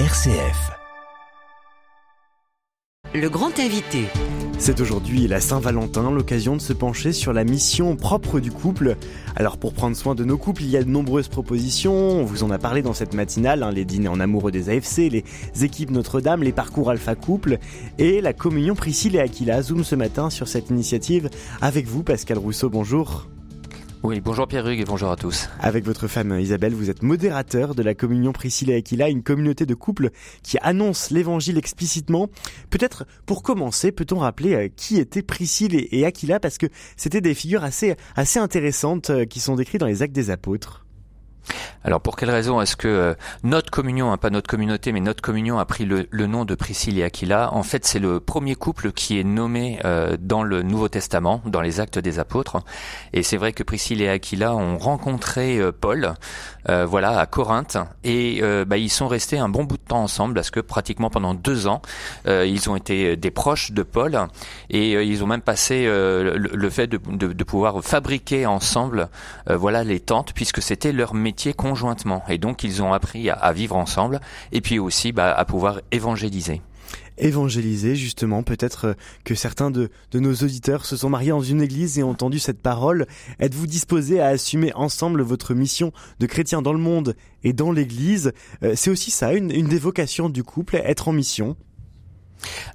RCF. Le grand invité. C'est aujourd'hui la Saint-Valentin, l'occasion de se pencher sur la mission propre du couple. Alors pour prendre soin de nos couples, il y a de nombreuses propositions, on vous en a parlé dans cette matinale, hein, les dîners en amoureux des AFC, les équipes Notre-Dame, les parcours Alpha Couple et la communion Priscille et Aquila. Zoom ce matin sur cette initiative avec vous Pascal Rousseau, bonjour. Oui, bonjour Pierre-Hugues et bonjour à tous. Avec votre femme Isabelle, vous êtes modérateur de la communion Priscilla et Aquila, une communauté de couples qui annonce l'évangile explicitement. Peut-être pour commencer, peut-on rappeler euh, qui étaient Priscille et Aquila? Parce que c'était des figures assez, assez intéressantes euh, qui sont décrites dans les actes des apôtres. Alors pour quelle raison est-ce que euh, notre communion, hein, pas notre communauté, mais notre communion a pris le, nom de Priscille et Aquila? En fait, c'est le premier couple qui est nommé euh, dans le Nouveau Testament, dans les Actes des Apôtres. Et c'est vrai que Priscille et Aquila ont rencontré euh, Paul, voilà, à Corinthe, et bah, ils sont restés un bon bout de temps ensemble, parce que pratiquement pendant deux ans, ils ont été des proches de Paul, et ils ont même passé le, fait de, de, pouvoir fabriquer ensemble, voilà, les tentes, puisque c'était leur métier conjointement. Et donc ils ont appris à, vivre ensemble et puis aussi bah, à pouvoir évangéliser. Évangéliser justement peut-être euh, que certains de, de, nos auditeurs se sont mariés dans une église et ont entendu cette parole. Êtes-vous disposés à assumer ensemble votre mission de chrétien dans le monde et dans l'église? Euh, c'est aussi ça une, une des vocations du couple être en mission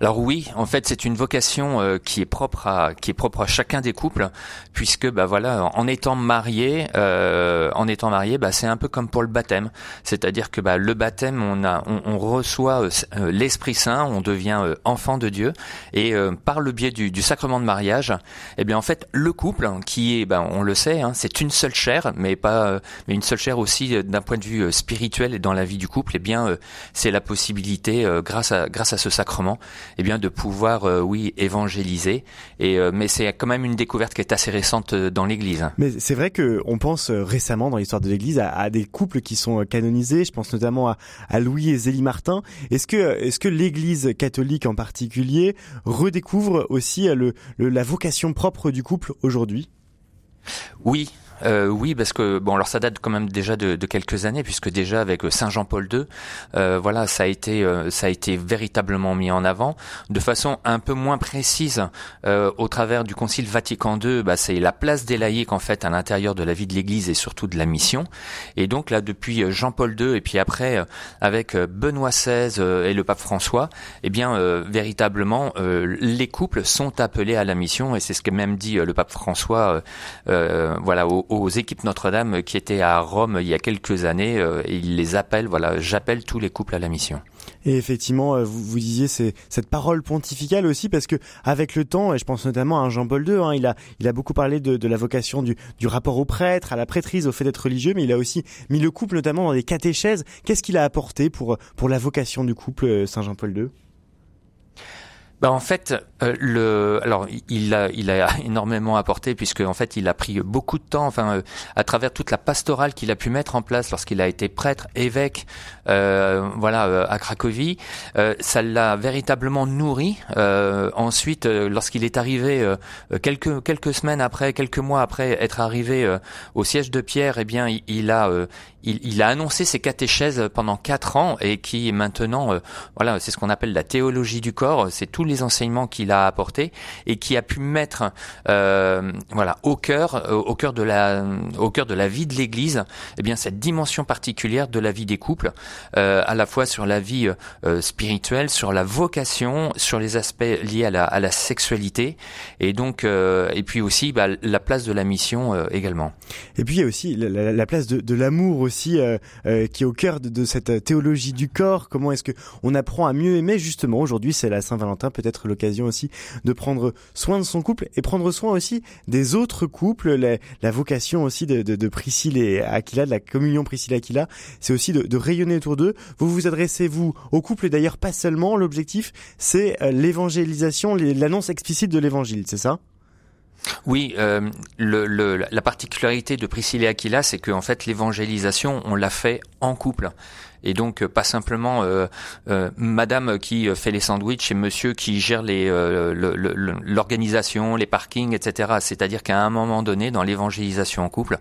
alors oui, en fait, c'est une vocation euh, qui est propre à qui est propre à chacun des couples, puisque bah voilà, en étant marié, euh, en étant marié, bah c'est un peu comme pour le baptême, c'est-à-dire que bah le baptême, on a, on, reçoit euh, l'Esprit Saint, on devient enfant de Dieu, et par le biais du, sacrement de mariage, eh bien en fait, le couple qui est, bah, on le sait, hein, c'est une seule chair, mais pas, mais une seule chair aussi d'un point de vue spirituel et dans la vie du couple, eh bien c'est la possibilité, grâce à grâce à ce sacrement eh bien de pouvoir, euh, oui, évangéliser. Et euh, mais c'est quand même une découverte qui est assez récente euh, dans l'Église. Mais c'est vrai que on pense récemment dans l'histoire de l'Église à, des couples qui sont canonisés. Je pense notamment à, Louis et Zélie Martin. Est-ce que est-ce que l'Église catholique en particulier redécouvre aussi le, la vocation propre du couple aujourd'hui? Oui, euh, oui, parce que bon, alors ça date quand même déjà de, de quelques années, puisque déjà avec euh, Saint Jean-Paul II, euh, voilà, ça a été euh, ça a été véritablement mis en avant de façon un peu moins précise euh, au travers du Concile Vatican II. Bah, c'est la place des laïcs en fait à l'intérieur de la vie de l'Église et surtout de la mission. Et donc là, depuis Jean-Paul II et puis après avec Benoît XVI et le pape François, eh bien véritablement les couples sont appelés à la mission et c'est ce que même dit le pape François, voilà au, aux équipes Notre-Dame qui étaient à Rome il y a quelques années. Euh, et il les appelle, voilà, j'appelle tous les couples à la mission. Et effectivement, euh, vous, vous disiez c'est cette parole pontificale aussi parce que avec le temps, et je pense notamment à Jean-Paul II, hein, il a il a beaucoup parlé de, de la vocation du, du rapport au prêtre, à la prêtrise, au fait d'être religieux, mais il a aussi mis le couple notamment dans des catéchèses. Qu'est-ce qu'il a apporté pour pour la vocation du couple euh, Saint Jean-Paul II bah en fait, euh, le, alors il a, il a énormément apporté puisque en fait il a pris beaucoup de temps, enfin euh, à travers toute la pastorale qu'il a pu mettre en place lorsqu'il a été prêtre, évêque, euh, voilà à Cracovie, ça l'a véritablement nourri. ensuite, lorsqu'il est arrivé quelques quelques semaines après, quelques mois après être arrivé au siège de Pierre, eh bien il, il a il, il, a annoncé ses catéchèses pendant quatre ans et qui maintenant, voilà, c'est ce qu'on appelle la théologie du corps. C'est tout les enseignements qu'il a apportés et qui a pu mettre euh, voilà au cœur euh, au cœur de la au cœur de la vie de l'Église eh bien cette dimension particulière de la vie des couples euh, à la fois sur la vie euh, spirituelle sur la vocation sur les aspects liés à la, à la sexualité et donc euh, et puis aussi bah, la place de la mission euh, également. Et puis il y a aussi la, la place de, de l'amour aussi qui est au cœur de, de cette théologie du corps. Comment est-ce que on apprend à mieux aimer? Justement aujourd'hui c'est la Saint-Valentin peut-être l'occasion aussi de prendre soin de son couple et prendre soin aussi des autres couples. La, vocation aussi de, de, Priscille et Aquila, de la communion Priscille et Aquila, c'est aussi de, rayonner autour d'eux. Vous vous adressez, vous, au couple d'ailleurs pas seulement. L'objectif, c'est euh, l'évangélisation, l'annonce explicite de l'évangile, c'est ça? Oui, euh, la particularité de Priscilla et Aquila, c'est qu'en fait l'évangélisation, on l'a fait en couple. Et donc pas simplement Madame qui fait les sandwichs et Monsieur qui gère les l'organisation, les parkings, etc. C'est-à-dire qu'à un moment donné, dans l'évangélisation en couple,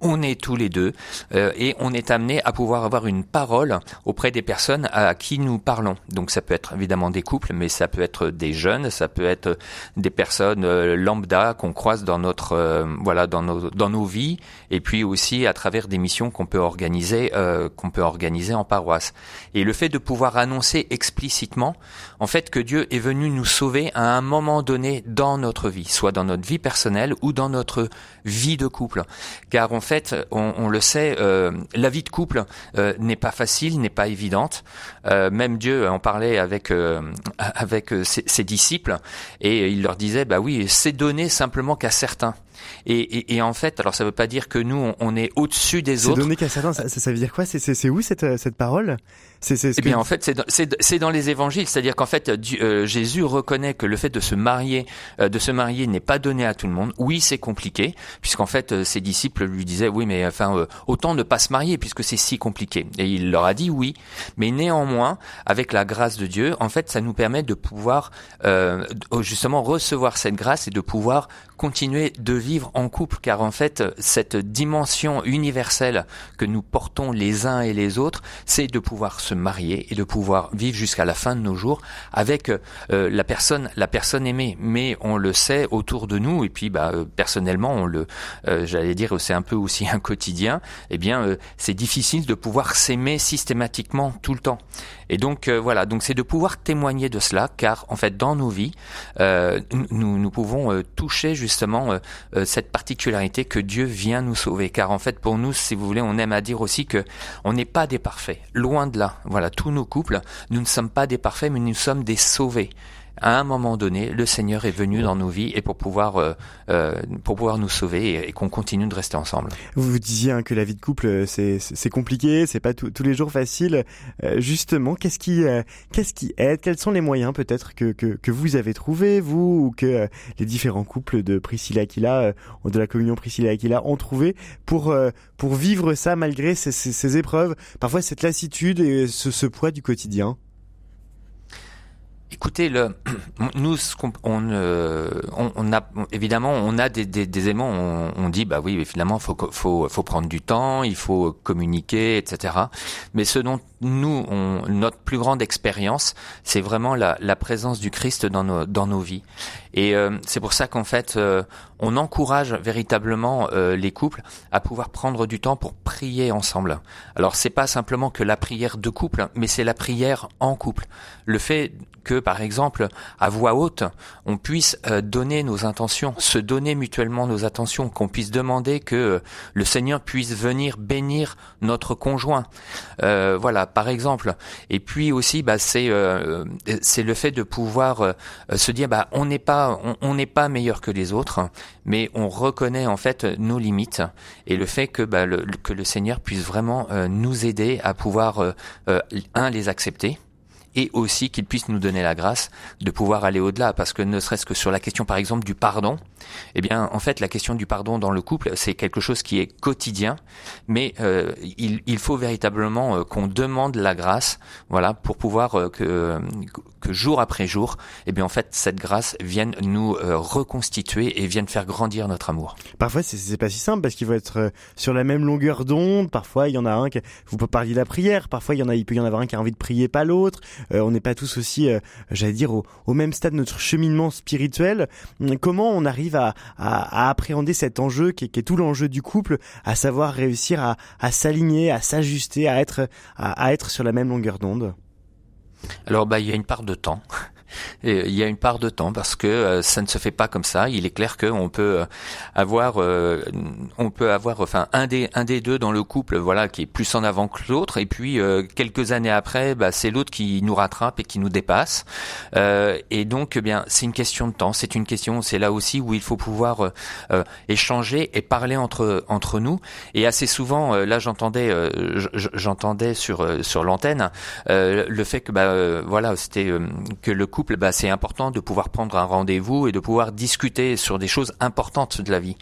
on est tous les deux et on est amené à pouvoir avoir une parole auprès des personnes à qui nous parlons. Donc ça peut être évidemment des couples, mais ça peut être des jeunes, ça peut être des personnes lambda qu'on croise dans notre voilà dans nos dans nos vies et puis aussi à travers des missions qu'on peut organiser euh, qu'on peut organiser en paroisse. Et le fait de pouvoir annoncer explicitement en fait que Dieu est venu nous sauver à un moment donné dans notre vie, soit dans notre vie personnelle ou dans notre vie de couple. Car en fait, on, le sait, euh, la vie de couple euh, n'est pas facile, n'est pas évidente. Euh, même Dieu en parlait avec avec ses, ses, disciples et il leur disait, bah oui, c'est donné simplement qu'à certains. Et, et, et, en fait, alors ça veut pas dire que nous on, est au-dessus des autres. C'est donné qu'à certains, ça, ça, veut dire quoi? C'est où cette cette parole? C'est, c'est, eh bien, en fait, c'est dans, c'est, dans les évangiles, c'est-à-dire qu'en fait, euh, Jésus reconnaît que le fait de se marier, euh, de se marier, n'est pas donné à tout le monde. Oui, c'est compliqué, puisqu'en fait, euh, ses disciples lui disaient, oui, mais enfin, autant ne pas se marier puisque c'est si compliqué. Et il leur a dit oui, mais néanmoins, avec la grâce de Dieu, en fait, ça nous permet de pouvoir justement recevoir cette grâce et de pouvoir continuer de vivre en couple, car en fait, cette dimension universelle que nous portons les uns et les autres, c'est de pouvoir se marier et de pouvoir vivre jusqu'à la fin de nos jours avec euh, la personne, la personne aimée. Mais on le sait autour de nous et puis bah euh, personnellement, on le, euh, j'allais dire, c'est un peu aussi un quotidien. Eh bien, c'est difficile de pouvoir s'aimer systématiquement tout le temps. Et donc voilà, donc c'est de pouvoir témoigner de cela, car en fait dans nos vies, nous nous pouvons toucher justement cette particularité que Dieu vient nous sauver. Car en fait pour nous, si vous voulez, on aime à dire aussi que on n'est pas des parfaits, loin de là. Voilà, tous nos couples, nous ne sommes pas des parfaits, mais nous sommes des sauvés à un moment donné, le Seigneur est venu dans nos vies et pour pouvoir euh, euh pour pouvoir nous sauver et, qu'on continue de rester ensemble. Vous vous disiez hein, que la vie de couple euh, c'est c'est compliqué, c'est pas tous les jours facile. Euh, justement, qu'est-ce qui qu'est-ce qui aide? Quels sont les moyens peut-être que, que que vous avez trouvé vous ou que les différents couples de Priscilla Aquila de la communion Priscilla Aquila ont trouvé pour pour vivre ça malgré ces, ces, ces épreuves, parfois cette lassitude et ce, ce poids du quotidien Écoutez, le, nous, on, on, on, a évidemment, on a des, des, des éléments. On, dit, bah oui, finalement, faut, faut, faut prendre du temps, il faut communiquer, etc. Mais ce dont nous, notre plus grande expérience, c'est vraiment la, la, présence du Christ dans nos, dans nos vies. Et euh, c'est pour ça qu'en fait, euh, on encourage véritablement euh, les couples à pouvoir prendre du temps pour prier ensemble. Alors, c'est pas simplement que la prière de couple, mais c'est la prière en couple. Le fait que, par exemple, à voix haute, on puisse donner nos intentions, se donner mutuellement nos intentions, qu'on puisse demander que le Seigneur puisse venir bénir notre conjoint. voilà par exemple. Et puis aussi, bah, c'est euh, c'est le fait de pouvoir euh, se dire, bah, on n'est pas on n'est pas meilleur que les autres, mais on reconnaît en fait nos limites et le fait que bah, le, que le Seigneur puisse vraiment euh, nous aider à pouvoir un les accepter et aussi qu'il puisse nous donner la grâce de pouvoir aller au-delà. Parce que ne serait-ce que sur la question par exemple du pardon, eh bien en fait la question du pardon dans le couple c'est quelque chose qui est quotidien. Mais euh, il, il, faut véritablement euh, qu'on demande la grâce voilà pour pouvoir euh, que, que jour après jour eh bien en fait cette grâce vienne nous euh, reconstituer et vienne faire grandir notre amour. Parfois c'est pas si simple parce qu'il faut être sur la même longueur d'onde, parfois il y en a un qui vous parler de la prière, parfois il y en a il peut y en avoir un qui a envie de prier pas l'autre, on n'est pas tous aussi, euh, j'allais dire, au, même stade de notre cheminement spirituel. Comment on arrive à, appréhender cet enjeu qui est, tout l'enjeu du couple, à savoir réussir à, s'aligner, à s'ajuster, à être, à, être sur la même longueur d'onde? Alors bah il y a une part de temps. Il y a une part de temps parce que euh, ça ne se fait pas comme ça. Il est clair qu'on peut euh, avoir, euh, on peut avoir, enfin un des un des deux dans le couple, voilà, qui est plus en avant que l'autre, et puis quelques années après, bah, c'est l'autre qui nous rattrape et qui nous dépasse. et donc, eh bien, c'est une question de temps. C'est une question, c'est là aussi où il faut pouvoir échanger et parler entre entre nous. Et assez souvent, là, j'entendais, j'entendais sur sur l'antenne le fait que, bah, voilà, c'était que le couple, bah, c'est important de pouvoir prendre un rendez-vous et de pouvoir discuter sur des choses importantes de la vie.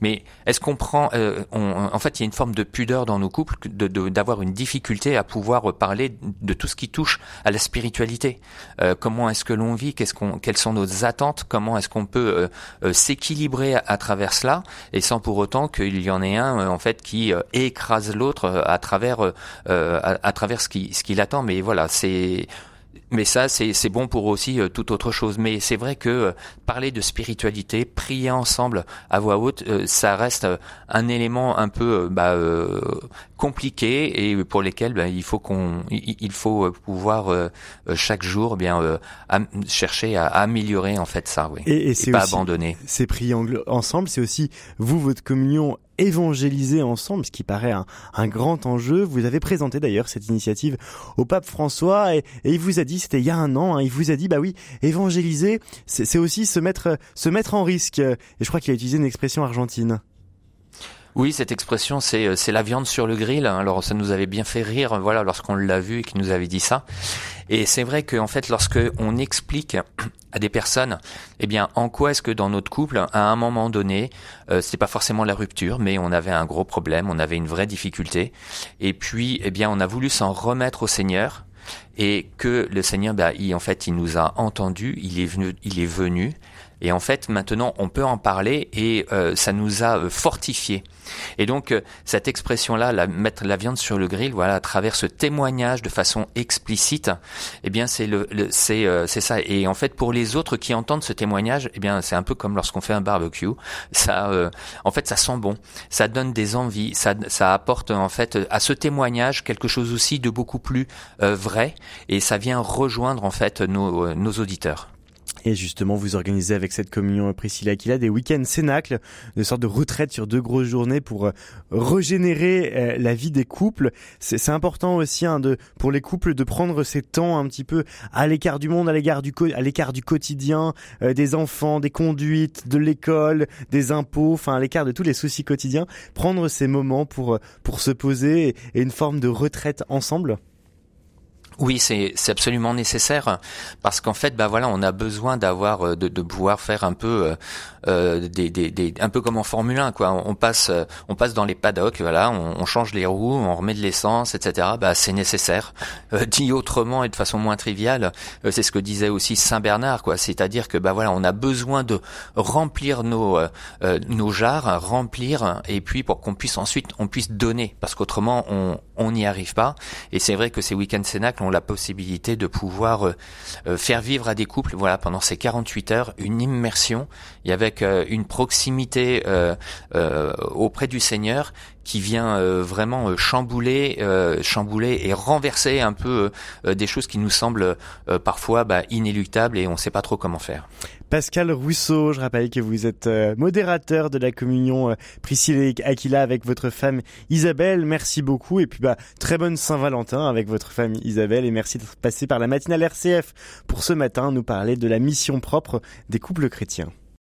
Mais est-ce qu'on prend, euh, en fait, il y a une forme de pudeur dans nos couples d'avoir une difficulté à pouvoir parler de tout ce qui touche à la spiritualité. Euh, comment est-ce que l'on vit? Qu'est-ce quelles sont nos attentes? Comment est-ce qu'on peut euh, s'équilibrer à, travers cela? Et sans pour autant qu'il y en ait un en fait qui écrase l'autre à travers à, à, travers ce qui ce qu'il attend. Mais voilà, c'est mais ça, c'est bon pour aussi euh, toute autre chose. Mais c'est vrai que euh, parler de spiritualité, prier ensemble à voix haute, euh, ça reste un élément un peu bah, compliqué et pour lesquels bah, il faut qu'on, il faut pouvoir chaque jour eh bien chercher à, améliorer en fait ça, oui, et, et, pas abandonner. C'est prier ensemble, c'est aussi vous votre communion évangéliser ensemble, ce qui paraît un, grand enjeu. Vous avez présenté d'ailleurs cette initiative au pape François et, et il vous a dit, c'était il y a un an, hein, il vous a dit, bah oui, évangéliser, c'est aussi se mettre, se mettre en risque. Et je crois qu'il a utilisé une expression argentine. Oui, cette expression, c'est c'est la viande sur le grill. Alors ça nous avait bien fait rire, voilà, lorsqu'on l'a vu et qu'il nous avait dit ça. Et c'est vrai qu'en fait, lorsque on explique à des personnes, eh bien, en quoi est-ce que dans notre couple, à un moment donné, euh, c'est pas forcément la rupture, mais on avait un gros problème, on avait une vraie difficulté, et puis, eh bien, on a voulu s'en remettre au Seigneur, et que le Seigneur, bah, il, en fait, il nous a entendus, il est venu, il est venu, et en fait, maintenant, on peut en parler et euh, ça nous a euh, fortifié. Et donc, euh, cette expression-là, la, mettre la viande sur le grill, voilà, à travers ce témoignage de façon explicite, eh bien, c'est le, c'est c'est ça. Et en fait, pour les autres qui entendent ce témoignage, eh bien, c'est un peu comme lorsqu'on fait un barbecue. Ça, en fait, ça sent bon, ça donne des envies, ça, ça apporte en fait à ce témoignage quelque chose aussi de beaucoup plus vrai, et ça vient rejoindre en fait nos, nos auditeurs. Et justement, vous organisez avec cette communion Priscilla Aquila des week-ends cénacles, de sorte de retraite sur deux grosses journées pour euh, régénérer euh, la vie des couples. C'est important aussi hein, de, pour les couples de prendre ces temps un petit peu à l'écart du monde, à l'écart du, quotidien, euh, des enfants, des conduites, de l'école, des impôts, enfin à l'écart de tous les soucis quotidiens. Prendre ces moments pour, pour se poser et une forme de retraite ensemble. Oui, c'est absolument nécessaire parce qu'en fait, bah voilà, on a besoin d'avoir euh, de, de, pouvoir faire un peu euh, euh, un peu comme en Formule 1 quoi. On passe on passe dans les paddocks, voilà, on, change les roues, on remet de l'essence, etc. Bah c'est nécessaire. dit autrement et de façon moins triviale, c'est ce que disait aussi Saint Bernard quoi. C'est-à-dire que bah voilà, on a besoin de remplir nos nos jarres, remplir et puis pour qu'on puisse ensuite on puisse donner parce qu'autrement on on n'y arrive pas. Et c'est vrai que ces week-ends cénacles la possibilité de pouvoir euh, euh, faire vivre à des couples, voilà, pendant ces 48 heures, une immersion et avec euh, une proximité auprès du Seigneur qui vient vraiment chambouler, chambouler et renverser un peu des choses qui nous semblent parfois bah, inéluctables et on ne sait pas trop comment faire. Pascal Rousseau. Je rappelle que vous êtes euh, modérateur de la communion euh, Priscilla et Aquila avec votre femme Isabelle. Merci beaucoup et puis bah très bonne Saint-Valentin avec votre femme Isabelle et merci d'être passé par la matinale RCF pour ce matin nous parler de la mission propre des couples chrétiens.